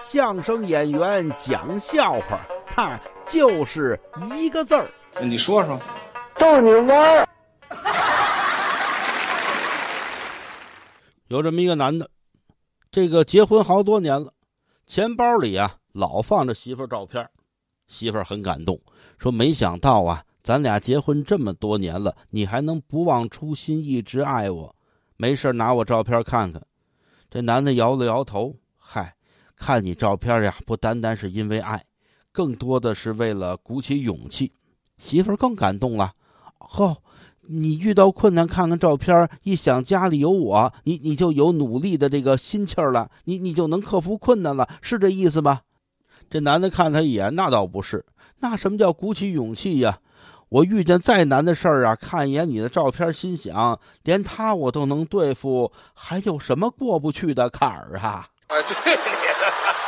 相声演员讲笑话，他就是一个字儿。你说说，逗你玩儿。有这么一个男的，这个结婚好多年了，钱包里啊老放着媳妇照片，媳妇很感动，说没想到啊，咱俩结婚这么多年了，你还能不忘初心，一直爱我。没事拿我照片看看。这男的摇了摇头，嗨。看你照片呀，不单单是因为爱，更多的是为了鼓起勇气。媳妇儿更感动了。哦，你遇到困难看看照片，一想家里有我，你你就有努力的这个心气儿了，你你就能克服困难了，是这意思吧？这男的看他一眼，那倒不是。那什么叫鼓起勇气呀？我遇见再难的事儿啊，看一眼你的照片，心想连他我都能对付，还有什么过不去的坎儿啊？哎，对。